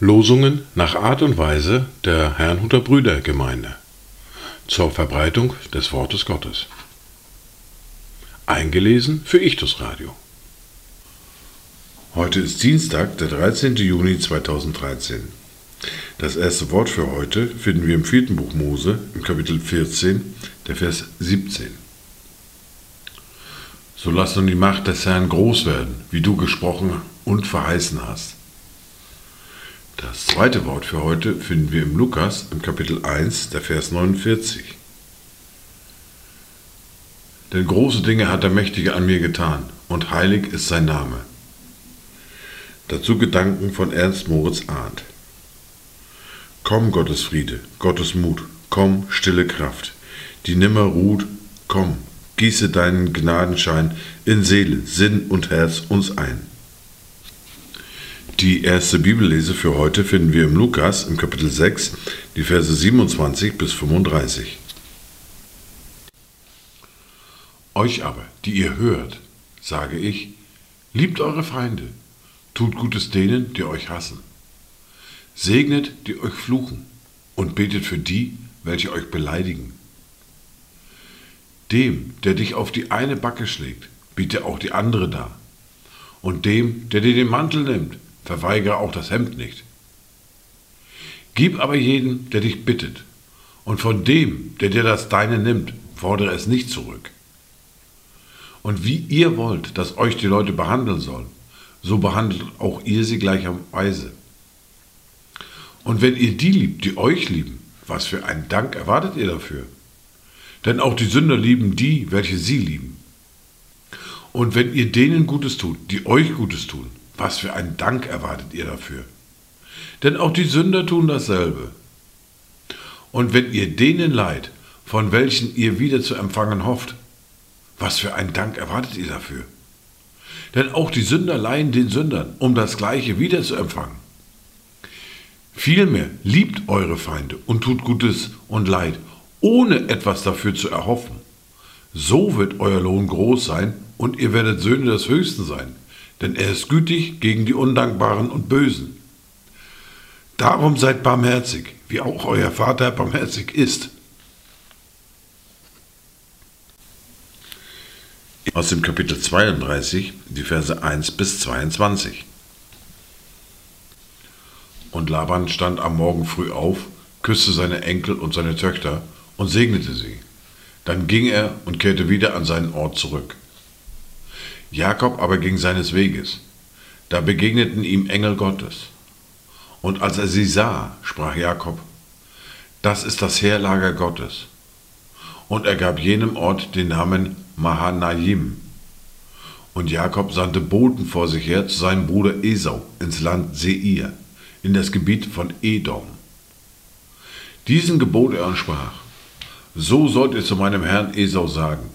Losungen nach Art und Weise der Herrnhuter Brüdergemeinde zur Verbreitung des Wortes Gottes. Eingelesen für Ichtus Radio. Heute ist Dienstag, der 13. Juni 2013. Das erste Wort für heute finden wir im vierten Buch Mose, im Kapitel 14, der Vers 17. So lass nun die Macht des Herrn groß werden, wie du gesprochen und verheißen hast. Das zweite Wort für heute finden wir im Lukas im Kapitel 1, der Vers 49. Denn große Dinge hat der Mächtige an mir getan, und heilig ist sein Name. Dazu Gedanken von Ernst Moritz Arndt. Komm, Gottes Friede, Gottes Mut, komm, stille Kraft, die nimmer ruht, komm, gieße deinen Gnadenschein in Seele, Sinn und Herz uns ein. Die erste Bibellese für heute finden wir im Lukas im Kapitel 6, die Verse 27 bis 35. Euch aber, die ihr hört, sage ich, liebt eure Feinde, tut Gutes denen, die euch hassen. Segnet, die euch fluchen, und betet für die, welche euch beleidigen. Dem, der dich auf die eine Backe schlägt, biete auch die andere dar. Und dem, der dir den Mantel nimmt, verweigere auch das Hemd nicht. Gib aber jeden, der dich bittet, und von dem, der dir das Deine nimmt, fordere es nicht zurück. Und wie ihr wollt, dass euch die Leute behandeln sollen, so behandelt auch ihr sie gleicherweise. Und wenn ihr die liebt, die euch lieben, was für einen Dank erwartet ihr dafür? Denn auch die Sünder lieben die, welche sie lieben. Und wenn ihr denen Gutes tut, die euch Gutes tun, was für einen Dank erwartet ihr dafür? Denn auch die Sünder tun dasselbe. Und wenn ihr denen leid, von welchen ihr wieder zu empfangen hofft, was für einen Dank erwartet ihr dafür? Denn auch die Sünder leihen den Sündern, um das Gleiche wieder zu empfangen. Vielmehr liebt eure Feinde und tut Gutes und Leid, ohne etwas dafür zu erhoffen. So wird euer Lohn groß sein und ihr werdet Söhne des Höchsten sein, denn er ist gütig gegen die Undankbaren und Bösen. Darum seid barmherzig, wie auch euer Vater barmherzig ist. Aus dem Kapitel 32, die Verse 1 bis 22. Und Laban stand am Morgen früh auf, küsste seine Enkel und seine Töchter und segnete sie. Dann ging er und kehrte wieder an seinen Ort zurück. Jakob aber ging seines Weges. Da begegneten ihm Engel Gottes. Und als er sie sah, sprach Jakob, das ist das Heerlager Gottes. Und er gab jenem Ort den Namen Mahanaim. Und Jakob sandte Boten vor sich her zu seinem Bruder Esau ins Land Seir, in das Gebiet von Edom. Diesen gebot er und sprach, so sollt ihr zu meinem Herrn Esau sagen,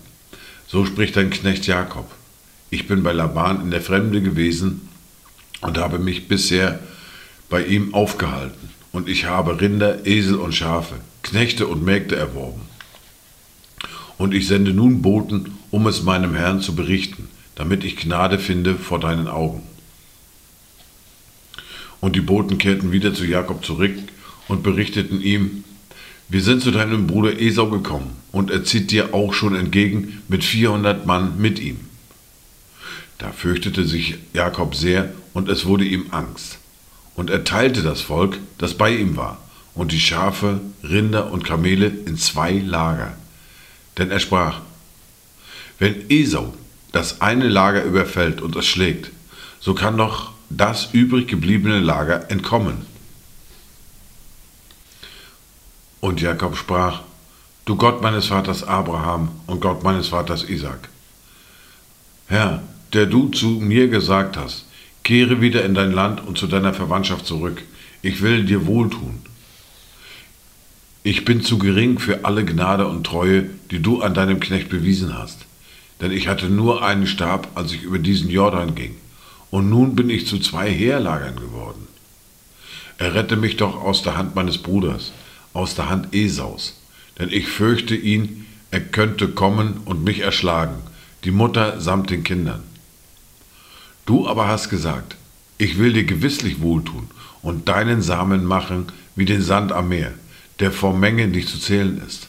so spricht dein Knecht Jakob, ich bin bei Laban in der Fremde gewesen und habe mich bisher bei ihm aufgehalten. Und ich habe Rinder, Esel und Schafe, Knechte und Mägde erworben. Und ich sende nun Boten, um es meinem Herrn zu berichten, damit ich Gnade finde vor deinen Augen. Und die Boten kehrten wieder zu Jakob zurück und berichteten ihm, wir sind zu deinem Bruder Esau gekommen, und er zieht dir auch schon entgegen mit 400 Mann mit ihm. Da fürchtete sich Jakob sehr, und es wurde ihm Angst. Und er teilte das Volk, das bei ihm war, und die Schafe, Rinder und Kamele in zwei Lager. Denn er sprach, wenn Esau das eine Lager überfällt und es schlägt, so kann doch das übrig gebliebene Lager entkommen. Und Jakob sprach, Du Gott meines Vaters Abraham und Gott meines Vaters Isaac. Herr, der du zu mir gesagt hast, kehre wieder in dein Land und zu deiner Verwandtschaft zurück. Ich will dir wohltun. Ich bin zu gering für alle Gnade und Treue, die du an deinem Knecht bewiesen hast. Denn ich hatte nur einen Stab, als ich über diesen Jordan ging. Und nun bin ich zu zwei Heerlagern geworden. Errette mich doch aus der Hand meines Bruders, aus der Hand Esaus. Denn ich fürchte ihn, er könnte kommen und mich erschlagen die Mutter samt den Kindern. Du aber hast gesagt, ich will dir gewisslich wohltun und deinen Samen machen wie den Sand am Meer, der vor Menge nicht zu zählen ist.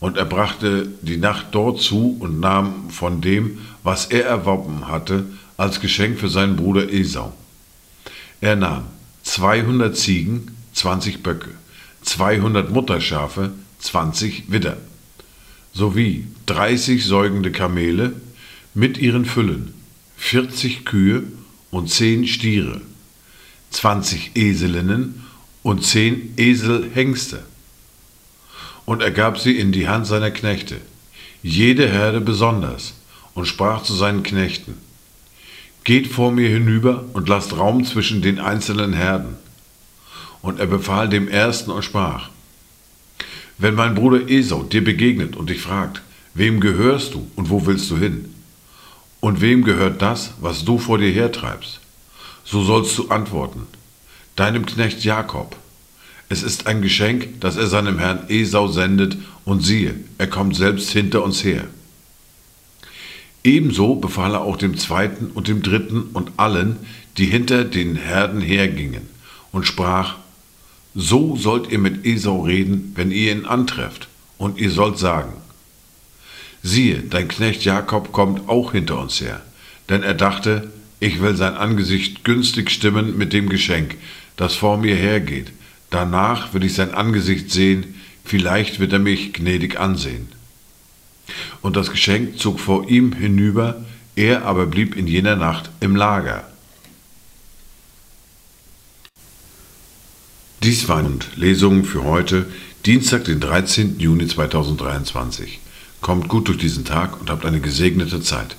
Und er brachte die Nacht dort zu und nahm von dem, was er erworben hatte, als Geschenk für seinen Bruder Esau. Er nahm 200 Ziegen, 20 Böcke, 200 Mutterschafe, 20 Widder, sowie 30 säugende Kamele mit ihren Füllen, 40 Kühe und 10 Stiere, 20 Eselinnen und 10 Eselhengste. Und er gab sie in die Hand seiner Knechte, jede Herde besonders, und sprach zu seinen Knechten, Geht vor mir hinüber und lasst Raum zwischen den einzelnen Herden. Und er befahl dem Ersten und sprach, Wenn mein Bruder Esau dir begegnet und dich fragt, wem gehörst du und wo willst du hin? Und wem gehört das, was du vor dir hertreibst? So sollst du antworten, deinem Knecht Jakob. Es ist ein Geschenk, das er seinem Herrn Esau sendet, und siehe, er kommt selbst hinter uns her. Ebenso befahl er auch dem zweiten und dem dritten und allen, die hinter den Herden hergingen, und sprach, So sollt ihr mit Esau reden, wenn ihr ihn antrefft, und ihr sollt sagen, Siehe, dein Knecht Jakob kommt auch hinter uns her, denn er dachte, ich will sein Angesicht günstig stimmen mit dem Geschenk, das vor mir hergeht, danach will ich sein Angesicht sehen, vielleicht wird er mich gnädig ansehen. Und das Geschenk zog vor ihm hinüber, er aber blieb in jener Nacht im Lager. Dies waren Lesungen für heute, Dienstag, den 13. Juni 2023. Kommt gut durch diesen Tag und habt eine gesegnete Zeit.